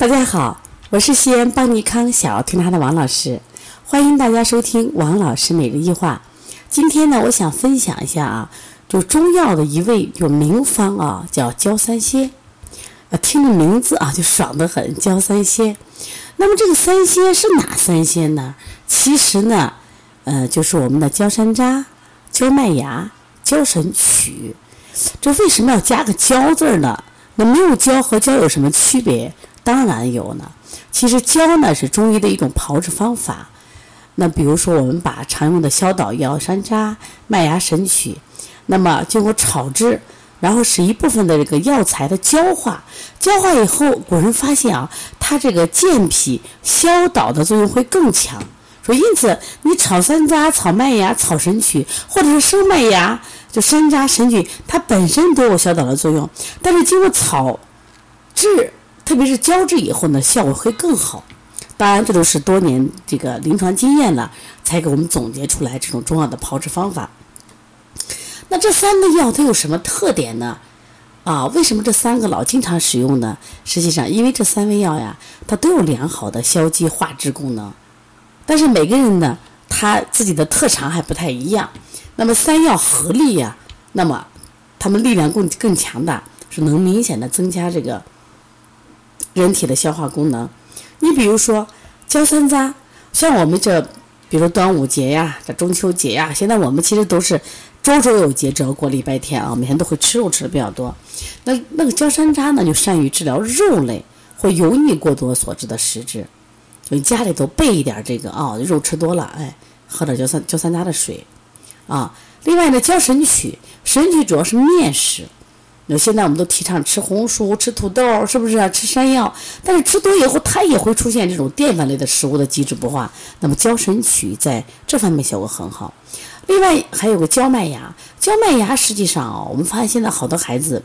大家好，我是西安邦尼康小儿推拿的王老师，欢迎大家收听王老师每日一话。今天呢，我想分享一下啊，就中药的一味就名方啊，叫焦三仙。啊，听着名字啊就爽得很，焦三仙。那么这个三仙是哪三仙呢？其实呢，呃，就是我们的焦山楂、焦麦芽、焦神曲。这为什么要加个焦字呢？那没有焦和焦有什么区别？当然有呢。其实焦呢是中医的一种炮制方法。那比如说，我们把常用的消导药山楂、麦芽、神曲，那么经过炒制，然后使一部分的这个药材的焦化，焦化以后，古人发现啊，它这个健脾消导的作用会更强。说因此，你炒山楂、炒麦芽、炒神曲，或者是生麦芽，就山楂、神曲，它本身都有消导的作用，但是经过炒制。特别是胶质以后呢，效果会更好。当然，这都是多年这个临床经验了，才给我们总结出来这种中药的炮制方法。那这三个药它有什么特点呢？啊，为什么这三个老经常使用呢？实际上，因为这三味药呀，它都有良好的消积化滞功能。但是每个人呢，他自己的特长还不太一样。那么三药合力呀，那么它们力量更更强大，是能明显的增加这个。人体的消化功能，你比如说焦山楂，像我们这，比如端午节呀，这中秋节呀，现在我们其实都是周周有节，只要过礼拜天啊，每天都会吃肉吃的比较多。那那个焦山楂呢，就善于治疗肉类或油腻过多所致的实质，就家里头备一点这个啊，肉吃多了，哎，喝点焦三焦三楂的水啊。另外呢，焦神曲，神曲主要是面食。那现在我们都提倡吃红薯、吃土豆，是不是啊？吃山药，但是吃多以后，它也会出现这种淀粉类的食物的机制不化。那么焦神曲在这方面效果很好。另外还有个焦麦芽，焦麦芽实际上啊，我们发现现在好多孩子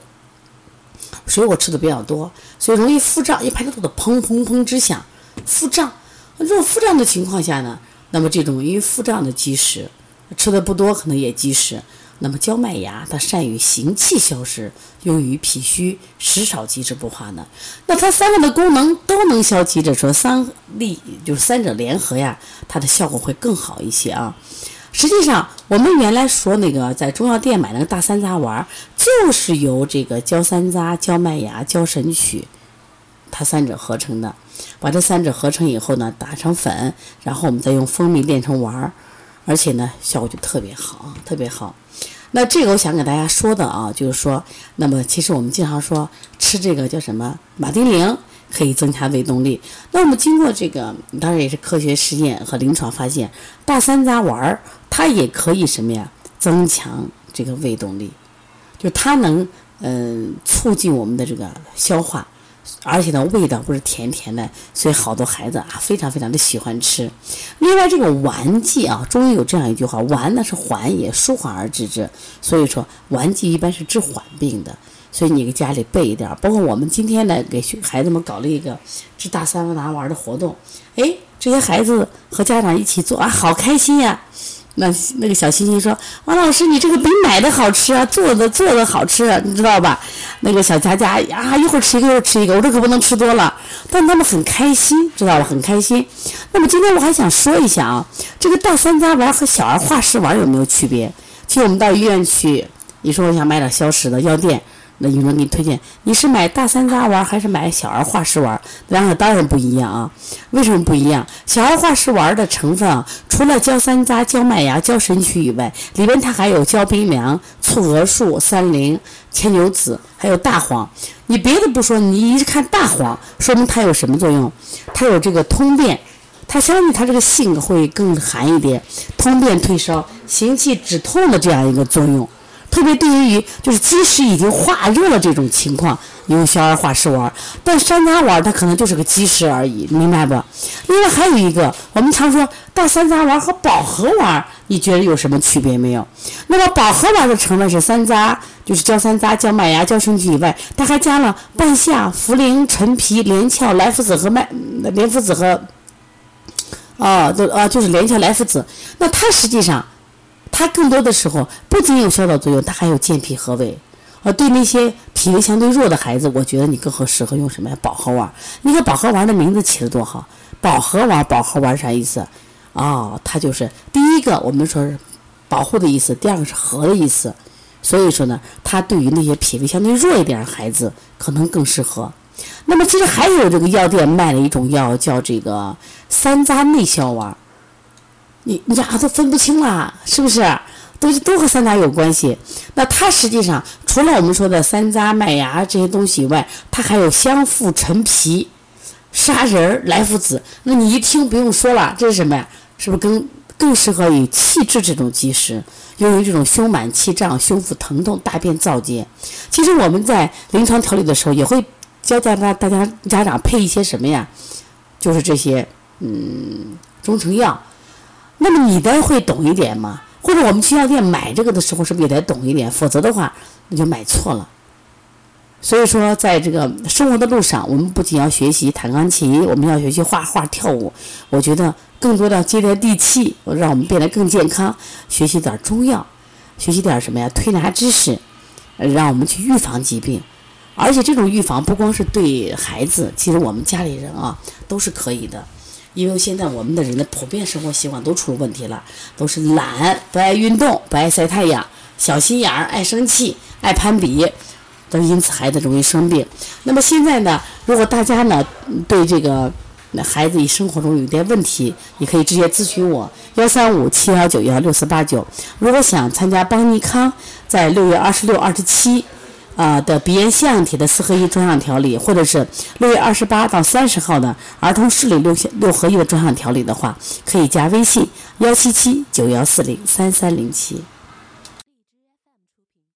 水果吃的比较多，所以容易腹胀，一排着肚子砰砰砰直响，腹胀。这种腹胀的情况下呢，那么这种因为腹胀的积食，吃的不多可能也积食。那么焦麦芽它善于行气消食，用于脾虚食少积滞不化呢。那它三个的功能都能消积滞，说三力就是三者联合呀，它的效果会更好一些啊。实际上，我们原来说那个在中药店买那个大山楂丸，就是由这个焦山楂、焦麦芽、焦神曲，它三者合成的。把这三者合成以后呢，打成粉，然后我们再用蜂蜜炼成丸儿，而且呢，效果就特别好啊，特别好。那这个我想给大家说的啊，就是说，那么其实我们经常说吃这个叫什么马丁啉可以增强胃动力。那我们经过这个，当然也是科学实验和临床发现，大山楂丸儿它也可以什么呀，增强这个胃动力，就它能嗯促进我们的这个消化。而且呢，味道不是甜甜的，所以好多孩子啊，非常非常的喜欢吃。另外，这个丸剂啊，中医有这样一句话：丸呢是缓也，舒缓而治之。所以说，丸剂一般是治缓病的。所以你给家里备一点。包括我们今天呢，给孩子们搞了一个治大三温拿丸的活动。哎，这些孩子和家长一起做啊，好开心呀！那那个小星星说：“王老师，你这个比买的好吃啊，做的做的好吃，你知道吧？”那个小佳佳呀，一会儿吃一个，一会儿吃一个，我这可不能吃多了。但他们很开心，知道吧？很开心。那么今天我还想说一下啊，这个大三家丸和小儿化食丸有没有区别？其实我们到医院去，你说我想买点消食的药店。那有人给你推荐，你是买大山楂丸还是买小儿化食丸？两个当然不一样啊。为什么不一样？小儿化食丸的成分啊，除了焦山楂、焦麦芽、焦神曲以外，里边它还有焦冰凉、醋鹅树、三灵、牵牛子，还有大黄。你别的不说，你一看大黄，说明它有什么作用？它有这个通便，它相信它这个性会更寒一点，通便退烧、行气止痛的这样一个作用。特别对于就是积食已经化热了这种情况，用小儿化食丸。但山楂丸它可能就是个积食而已，明白不？另外还有一个，我们常说大山楂丸和保和丸，你觉得有什么区别没有？那么保和丸的成分是山楂，就是焦山楂、焦麦芽、焦神曲以外，它还加了半夏、茯苓、陈皮、连翘、莱菔子和麦莲菔子和，啊，就啊就是连翘、莱菔子。那它实际上。它更多的时候不仅有消导作用，它还有健脾和胃，呃，对那些脾胃相对弱的孩子，我觉得你更合适合用什么呀？保和丸。你看保和丸的名字起的多好，保和丸，保和丸啥意思？哦，它就是第一个我们说是保护的意思，第二个是和的意思。所以说呢，它对于那些脾胃相对弱一点的孩子可能更适合。那么其实还有这个药店卖了一种药，叫这个三渣内消丸。你你俩都分不清了，是不是？都都和山楂有关系。那它实际上除了我们说的山楂、麦芽这些东西以外，它还有香附陈皮、砂仁、莱菔子。那你一听不用说了，这是什么呀？是不是更更适合于气滞这种积食？用于这种胸满气胀、胸腹疼痛、大便燥结。其实我们在临床调理的时候，也会教大家大家家长配一些什么呀？就是这些嗯中成药。那么你的会懂一点吗？或者我们去药店买这个的时候，是不是也得懂一点？否则的话，那就买错了。所以说，在这个生活的路上，我们不仅要学习弹钢琴，我们要学习画画、跳舞。我觉得更多的接地气，让我们变得更健康。学习点中药，学习点什么呀？推拿知识，让我们去预防疾病。而且这种预防不光是对孩子，其实我们家里人啊都是可以的。因为现在我们的人的普遍生活习惯都出了问题了，都是懒，不爱运动，不爱晒太阳，小心眼儿，爱生气，爱攀比。都因此孩子容易生病。那么现在呢，如果大家呢对这个孩子生活中有点问题，你可以直接咨询我幺三五七幺九幺六四八九。如果想参加邦尼康在六月二十六、二十七啊的鼻炎腺样体的四合一专项调理，或者是六月二十八到三十号的儿童视力六六合一的专项调理的话，可以加微信幺七七九幺四零三三零七。